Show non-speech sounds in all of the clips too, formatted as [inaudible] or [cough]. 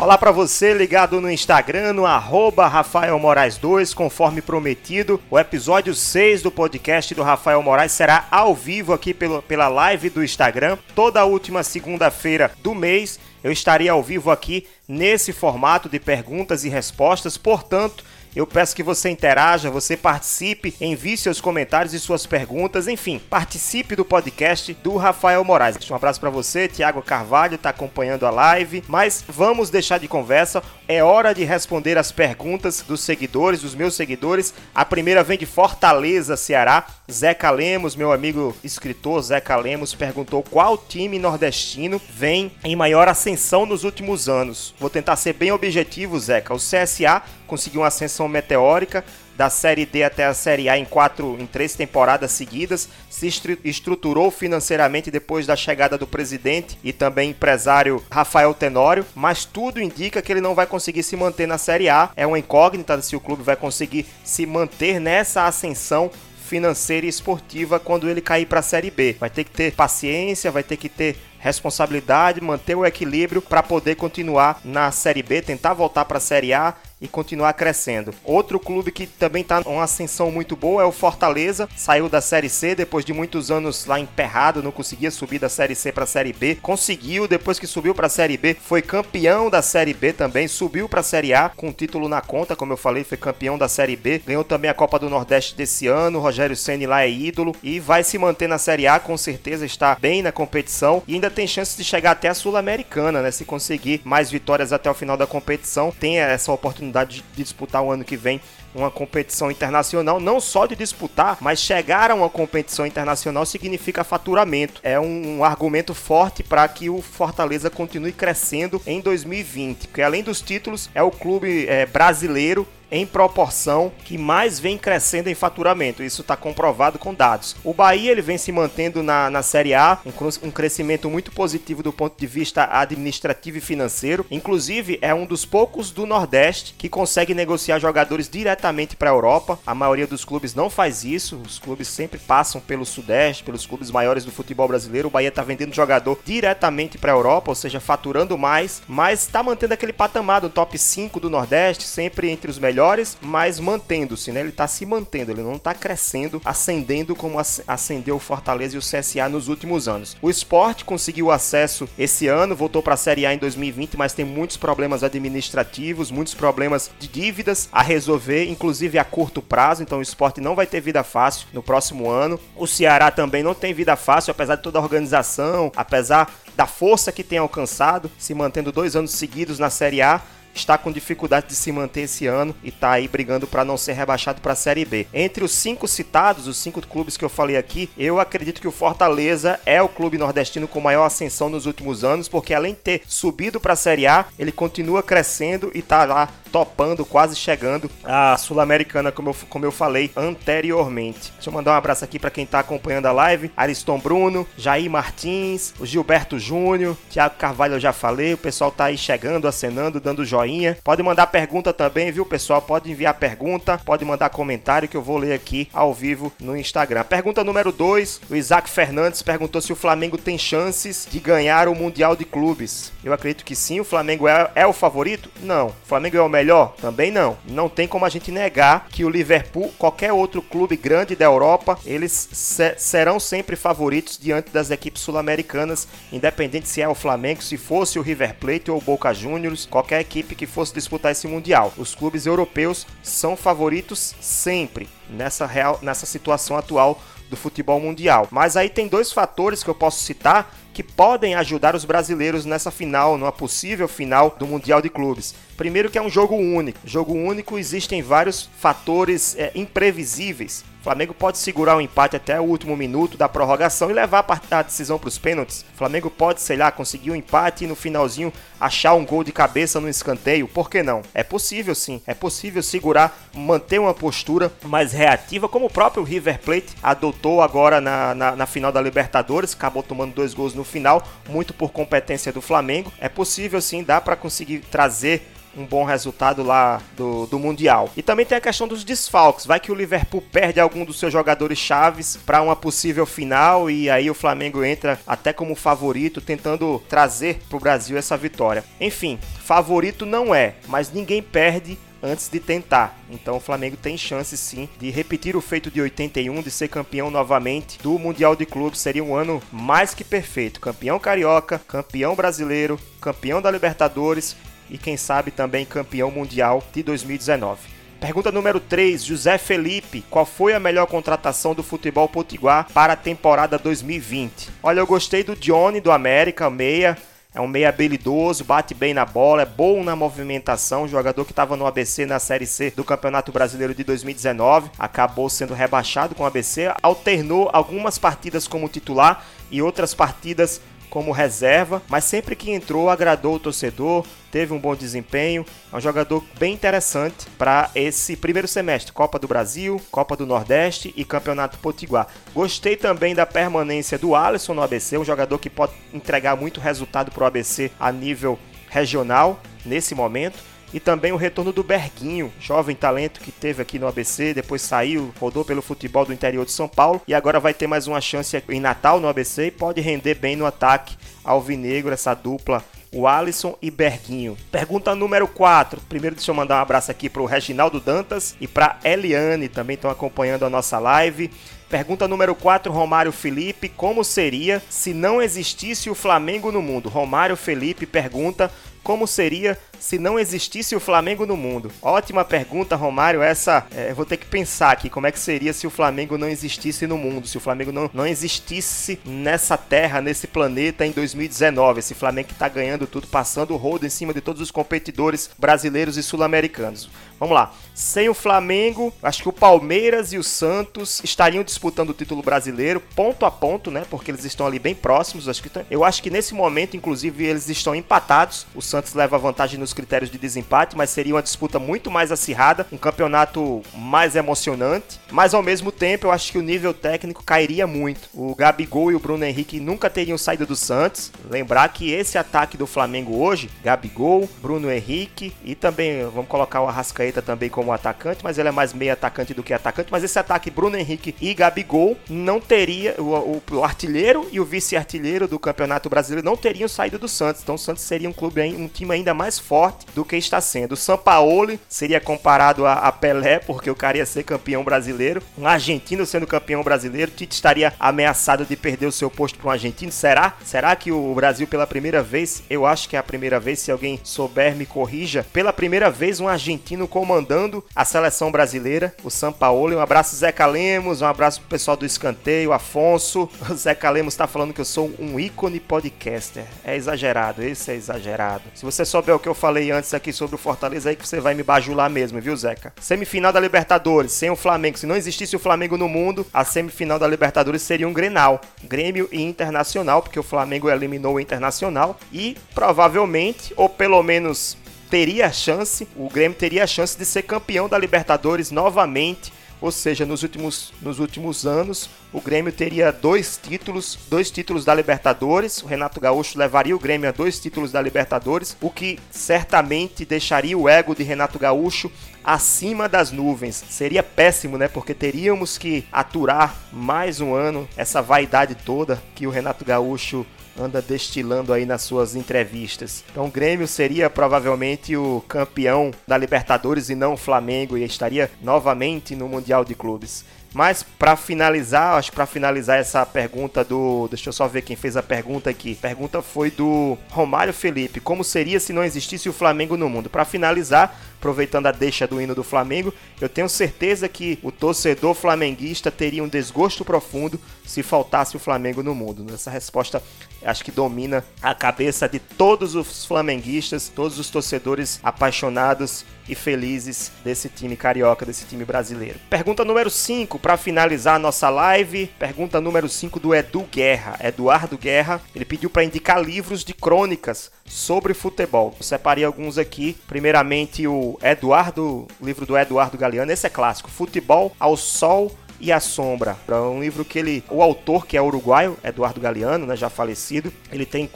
Olá para você ligado no Instagram, no arroba Rafael Moraes 2, conforme prometido. O episódio 6 do podcast do Rafael Moraes será ao vivo aqui pelo, pela live do Instagram, toda última segunda-feira do mês. Eu estaria ao vivo aqui nesse formato de perguntas e respostas, portanto, eu peço que você interaja, você participe, envie seus comentários e suas perguntas, enfim, participe do podcast do Rafael Moraes. Um abraço para você, Tiago Carvalho, está acompanhando a live, mas vamos deixar de conversa, é hora de responder as perguntas dos seguidores, dos meus seguidores. A primeira vem de Fortaleza, Ceará. Zeca Lemos, meu amigo escritor Zeca Lemos, perguntou qual time nordestino vem em maior ascensão nos últimos anos. Vou tentar ser bem objetivo, Zeca. O CSA conseguiu uma ascensão meteórica da Série D até a Série A em quatro, em três temporadas seguidas, se estruturou financeiramente depois da chegada do presidente e também empresário Rafael Tenório, mas tudo indica que ele não vai conseguir se manter na Série A. É uma incógnita se o clube vai conseguir se manter nessa ascensão financeira e esportiva quando ele cair para a Série B. Vai ter que ter paciência, vai ter que ter responsabilidade, manter o equilíbrio para poder continuar na Série B, tentar voltar para a Série A e continuar crescendo. Outro clube que também está uma ascensão muito boa é o Fortaleza, saiu da Série C depois de muitos anos lá emperrado, não conseguia subir da Série C para a Série B, conseguiu depois que subiu para a Série B, foi campeão da Série B também, subiu para a Série A com título na conta, como eu falei, foi campeão da Série B, ganhou também a Copa do Nordeste desse ano, Rogério Ceni lá é ídolo e vai se manter na Série A, com certeza está bem na competição e ainda tem chance de chegar até a Sul-Americana, né? Se conseguir mais vitórias até o final da competição, tem essa oportunidade oportunidade de disputar o ano que vem uma competição internacional, não só de disputar, mas chegar a uma competição internacional significa faturamento. É um, um argumento forte para que o Fortaleza continue crescendo em 2020, porque além dos títulos, é o clube é, brasileiro em proporção que mais vem crescendo em faturamento. Isso está comprovado com dados. O Bahia ele vem se mantendo na, na Série A, um, um crescimento muito positivo do ponto de vista administrativo e financeiro. Inclusive, é um dos poucos do Nordeste que consegue negociar jogadores diretamente para a Europa. A maioria dos clubes não faz isso. Os clubes sempre passam pelo Sudeste, pelos clubes maiores do futebol brasileiro. O Bahia está vendendo jogador diretamente para a Europa, ou seja, faturando mais, mas está mantendo aquele patamar do top 5 do Nordeste, sempre entre os melhores mas mantendo-se, né? Ele tá se mantendo, ele não tá crescendo, ascendendo como ascendeu o Fortaleza e o CSA nos últimos anos. O esporte conseguiu acesso esse ano, voltou para a Série A em 2020, mas tem muitos problemas administrativos, muitos problemas de dívidas a resolver, inclusive a curto prazo, então o esporte não vai ter vida fácil no próximo ano. O Ceará também não tem vida fácil, apesar de toda a organização, apesar da força que tem alcançado, se mantendo dois anos seguidos na Série A está com dificuldade de se manter esse ano e está aí brigando para não ser rebaixado para a Série B. Entre os cinco citados, os cinco clubes que eu falei aqui, eu acredito que o Fortaleza é o clube nordestino com maior ascensão nos últimos anos, porque além de ter subido para a Série A, ele continua crescendo e está lá topando, quase chegando à Sul-Americana, como eu, como eu falei anteriormente. Deixa eu mandar um abraço aqui para quem está acompanhando a live: Ariston Bruno, Jair Martins, o Gilberto Júnior, Thiago Carvalho, eu já falei. O pessoal tá aí chegando, acenando, dando joinha. Pode mandar pergunta também, viu, pessoal? Pode enviar pergunta, pode mandar comentário que eu vou ler aqui ao vivo no Instagram. Pergunta número 2: o Isaac Fernandes perguntou se o Flamengo tem chances de ganhar o Mundial de Clubes. Eu acredito que sim. O Flamengo é, é o favorito? Não. O Flamengo é o melhor melhor? Também não. Não tem como a gente negar que o Liverpool, qualquer outro clube grande da Europa, eles se serão sempre favoritos diante das equipes sul-americanas, independente se é o Flamengo, se fosse o River Plate ou o Boca Juniors, qualquer equipe que fosse disputar esse mundial. Os clubes europeus são favoritos sempre nessa real, nessa situação atual do futebol mundial. Mas aí tem dois fatores que eu posso citar que podem ajudar os brasileiros nessa final, numa possível final do Mundial de Clubes. Primeiro que é um jogo único. Jogo único existem vários fatores é, imprevisíveis. O Flamengo pode segurar o empate até o último minuto da prorrogação e levar a decisão para os pênaltis. O Flamengo pode, sei lá, conseguir um empate e no finalzinho achar um gol de cabeça no escanteio. Por que não? É possível sim. É possível segurar, manter uma postura mais reativa, como o próprio River Plate adotou agora na, na, na final da Libertadores. Acabou tomando dois gols no final, muito por competência do Flamengo. É possível sim, dá para conseguir trazer um bom resultado lá do, do Mundial. E também tem a questão dos desfalques. Vai que o Liverpool perde algum dos seus jogadores chaves para uma possível final e aí o Flamengo entra até como favorito, tentando trazer para o Brasil essa vitória. Enfim, favorito não é, mas ninguém perde antes de tentar. Então o Flamengo tem chance sim de repetir o feito de 81, de ser campeão novamente do Mundial de Clubes. Seria um ano mais que perfeito. Campeão carioca, campeão brasileiro, campeão da Libertadores e quem sabe também campeão mundial de 2019. Pergunta número 3, José Felipe. Qual foi a melhor contratação do futebol potiguar para a temporada 2020? Olha, eu gostei do Johnny do América, meia. É um meia habilidoso, bate bem na bola, é bom na movimentação. Jogador que estava no ABC na Série C do Campeonato Brasileiro de 2019, acabou sendo rebaixado com o ABC, alternou algumas partidas como titular e outras partidas como reserva, mas sempre que entrou agradou o torcedor, teve um bom desempenho, é um jogador bem interessante para esse primeiro semestre, Copa do Brasil, Copa do Nordeste e Campeonato Potiguar. Gostei também da permanência do Alisson no ABC, um jogador que pode entregar muito resultado para o ABC a nível regional nesse momento e também o retorno do Berguinho, jovem talento que teve aqui no ABC, depois saiu, rodou pelo futebol do interior de São Paulo e agora vai ter mais uma chance em Natal no ABC e pode render bem no ataque alvinegro, essa dupla o Alisson e Berguinho. Pergunta número 4. Primeiro deixa eu mandar um abraço aqui para o Reginaldo Dantas e para Eliane, também estão acompanhando a nossa live. Pergunta número 4, Romário Felipe, como seria se não existisse o Flamengo no mundo? Romário Felipe pergunta como seria se não existisse o Flamengo no mundo? Ótima pergunta, Romário. Essa é, vou ter que pensar aqui como é que seria se o Flamengo não existisse no mundo, se o Flamengo não, não existisse nessa terra, nesse planeta em 2019. Esse Flamengo que está ganhando tudo, passando o rodo em cima de todos os competidores brasileiros e sul-americanos. Vamos lá. Sem o Flamengo, acho que o Palmeiras e o Santos estariam disputando o título brasileiro ponto a ponto, né? Porque eles estão ali bem próximos. Acho que eu acho que nesse momento, inclusive, eles estão empatados. O Santos leva vantagem nos critérios de desempate, mas seria uma disputa muito mais acirrada, um campeonato mais emocionante. Mas ao mesmo tempo, eu acho que o nível técnico cairia muito. O Gabigol e o Bruno Henrique nunca teriam saído do Santos. Lembrar que esse ataque do Flamengo hoje, Gabigol, Bruno Henrique e também vamos colocar o Arrascaeta também como atacante, mas ele é mais meio atacante do que atacante. Mas esse ataque Bruno Henrique e Gabigol não teria o, o, o artilheiro e o vice-artilheiro do Campeonato Brasileiro não teriam saído do Santos. Então o Santos seria um clube um time ainda mais forte do que está sendo. O Sampaoli seria comparado a, a Pelé porque o cara ia ser campeão brasileiro. Um argentino sendo campeão brasileiro, Tite estaria ameaçado de perder o seu posto para um argentino. Será? Será que o Brasil pela primeira vez, eu acho que é a primeira vez, se alguém souber me corrija, pela primeira vez um argentino comandando a seleção brasileira, o Sampaoli. Um abraço, Zeca Lemos, um abraço pro pessoal do Escanteio, Afonso. O [laughs] Zeca Lemos tá falando que eu sou um ícone podcaster. É exagerado, esse é exagerado. Se você souber o que eu falei antes aqui sobre o Fortaleza, aí que você vai me bajular mesmo, viu, Zeca? Semifinal da Libertadores, sem o Flamengo. Se não existisse o Flamengo no mundo, a semifinal da Libertadores seria um Grenal. Grêmio e Internacional, porque o Flamengo eliminou o Internacional e provavelmente, ou pelo menos teria a chance, o Grêmio teria a chance de ser campeão da Libertadores novamente. Ou seja, nos últimos, nos últimos anos, o Grêmio teria dois títulos, dois títulos da Libertadores. O Renato Gaúcho levaria o Grêmio a dois títulos da Libertadores, o que certamente deixaria o ego de Renato Gaúcho acima das nuvens. Seria péssimo, né? Porque teríamos que aturar mais um ano essa vaidade toda que o Renato Gaúcho anda destilando aí nas suas entrevistas. Então o Grêmio seria provavelmente o campeão da Libertadores e não o Flamengo e estaria novamente no Mundial de Clubes. Mas para finalizar, acho que para finalizar essa pergunta do, deixa eu só ver quem fez a pergunta aqui. A pergunta foi do Romário Felipe. Como seria se não existisse o Flamengo no mundo? Para finalizar, aproveitando a deixa do hino do Flamengo, eu tenho certeza que o torcedor flamenguista teria um desgosto profundo se faltasse o Flamengo no mundo. Essa resposta acho que domina a cabeça de todos os flamenguistas, todos os torcedores apaixonados e felizes desse time carioca, desse time brasileiro. Pergunta número 5 para finalizar a nossa live. Pergunta número 5 do Edu Guerra. Eduardo Guerra, ele pediu para indicar livros de crônicas sobre futebol. Eu separei alguns aqui. Primeiramente o Eduardo, livro do Eduardo Galeano, esse é clássico, Futebol ao Sol e a Sombra. É um livro que ele, o autor que é uruguaio, Eduardo Galeano, né, já falecido, ele tem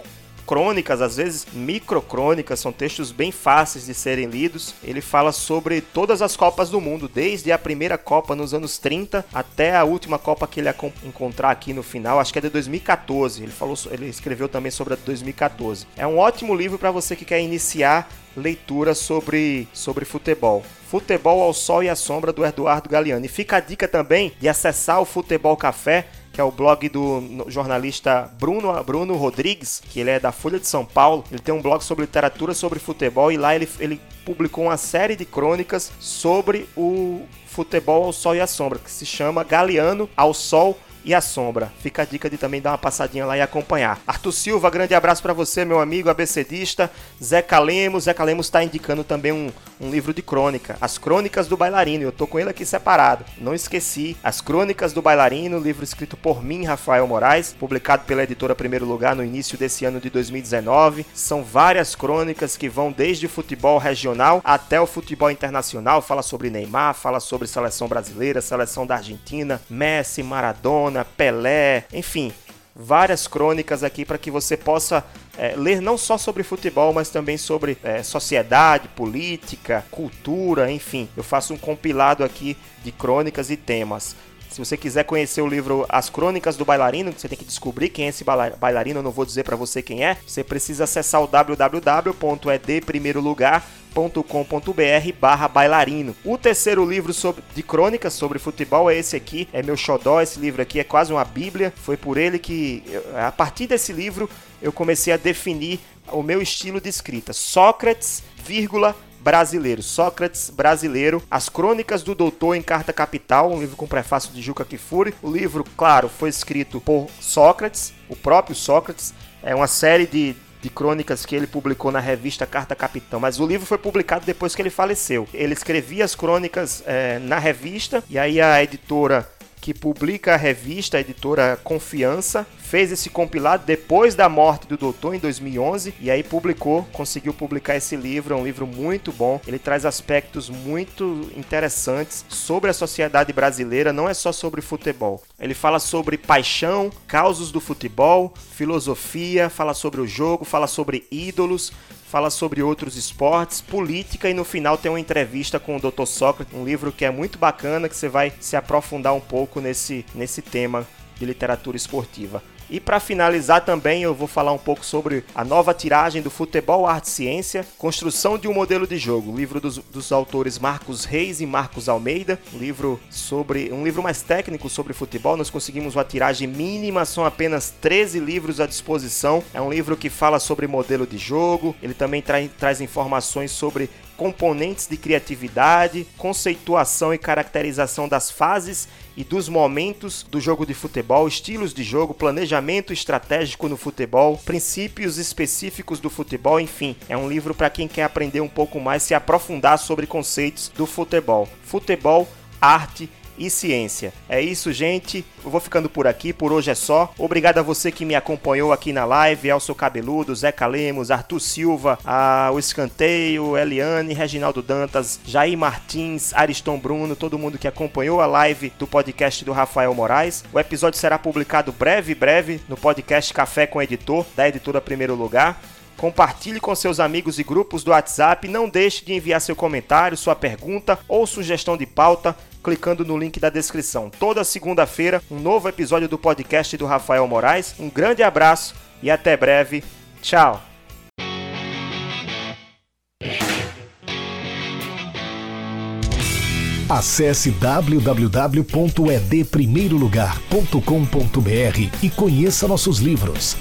crônicas, às vezes microcrônicas, são textos bem fáceis de serem lidos. Ele fala sobre todas as Copas do Mundo, desde a primeira Copa nos anos 30 até a última Copa que ele encontrar aqui no final, acho que é de 2014. Ele falou, ele escreveu também sobre a 2014. É um ótimo livro para você que quer iniciar leitura sobre, sobre futebol. Futebol ao Sol e à Sombra do Eduardo Galeani. Fica a dica também de acessar o Futebol Café, que é o blog do jornalista Bruno, Bruno Rodrigues, que ele é da Folha de São Paulo. Ele tem um blog sobre literatura sobre futebol e lá ele, ele publicou uma série de crônicas sobre o futebol ao sol e à sombra, que se chama Galeano ao Sol e a Sombra. Fica a dica de também dar uma passadinha lá e acompanhar. Arthur Silva, grande abraço para você, meu amigo abecedista. Zeca Lemos, Zeca Lemos está indicando também um, um livro de crônica, As Crônicas do Bailarino. Eu tô com ele aqui separado. Não esqueci. As Crônicas do Bailarino, livro escrito por mim, Rafael Moraes, publicado pela editora Primeiro Lugar no início desse ano de 2019. São várias crônicas que vão desde o futebol regional até o futebol internacional. Fala sobre Neymar, fala sobre seleção brasileira, seleção da Argentina, Messi, Maradona Maradona, Pelé, enfim, várias crônicas aqui para que você possa é, ler não só sobre futebol, mas também sobre é, sociedade, política, cultura, enfim. Eu faço um compilado aqui de crônicas e temas. Se você quiser conhecer o livro As Crônicas do Bailarino, você tem que descobrir quem é esse bailarino, eu não vou dizer para você quem é. Você precisa acessar o www.edprimeirolugar.com com.br barra bailarino. O terceiro livro sobre, de crônicas sobre futebol é esse aqui, é meu xodó, esse livro aqui é quase uma bíblia, foi por ele que, a partir desse livro, eu comecei a definir o meu estilo de escrita. Sócrates, vírgula, brasileiro. Sócrates brasileiro. As Crônicas do Doutor em Carta Capital, um livro com prefácio de Juca Kifuri. O livro, claro, foi escrito por Sócrates, o próprio Sócrates. É uma série de, de crônicas que ele publicou na revista Carta Capitão, mas o livro foi publicado depois que ele faleceu. Ele escrevia as crônicas é, na revista e aí a editora que publica a revista, a editora Confiança, fez esse compilado depois da morte do doutor em 2011 e aí publicou, conseguiu publicar esse livro, é um livro muito bom. Ele traz aspectos muito interessantes sobre a sociedade brasileira, não é só sobre futebol. Ele fala sobre paixão, causos do futebol, filosofia, fala sobre o jogo, fala sobre ídolos, fala sobre outros esportes, política e no final tem uma entrevista com o Dr. Sócrates, um livro que é muito bacana que você vai se aprofundar um pouco nesse, nesse tema de literatura esportiva. E para finalizar também eu vou falar um pouco sobre a nova tiragem do Futebol Arte Ciência, Construção de um Modelo de Jogo, livro dos, dos, autores Marcos Reis e Marcos Almeida, um livro sobre um livro mais técnico sobre futebol. Nós conseguimos uma tiragem mínima, são apenas 13 livros à disposição. É um livro que fala sobre modelo de jogo, ele também tra traz informações sobre componentes de criatividade, conceituação e caracterização das fases e dos momentos do jogo de futebol, estilos de jogo, planejamento estratégico no futebol, princípios específicos do futebol, enfim, é um livro para quem quer aprender um pouco mais, se aprofundar sobre conceitos do futebol. Futebol, arte e ciência. É isso, gente. Eu vou ficando por aqui. Por hoje é só. Obrigado a você que me acompanhou aqui na live. Elcio Cabeludo, Zeca Lemos, Arthur Silva, a, o Escanteio, Eliane, Reginaldo Dantas, Jair Martins, Ariston Bruno, todo mundo que acompanhou a live do podcast do Rafael Moraes. O episódio será publicado breve, breve no podcast Café com Editor, da editora Primeiro Lugar. Compartilhe com seus amigos e grupos do WhatsApp. Não deixe de enviar seu comentário, sua pergunta ou sugestão de pauta clicando no link da descrição. Toda segunda-feira, um novo episódio do podcast do Rafael Moraes. Um grande abraço e até breve. Tchau! Acesse www.edprimeirolugar.com.br e conheça nossos livros.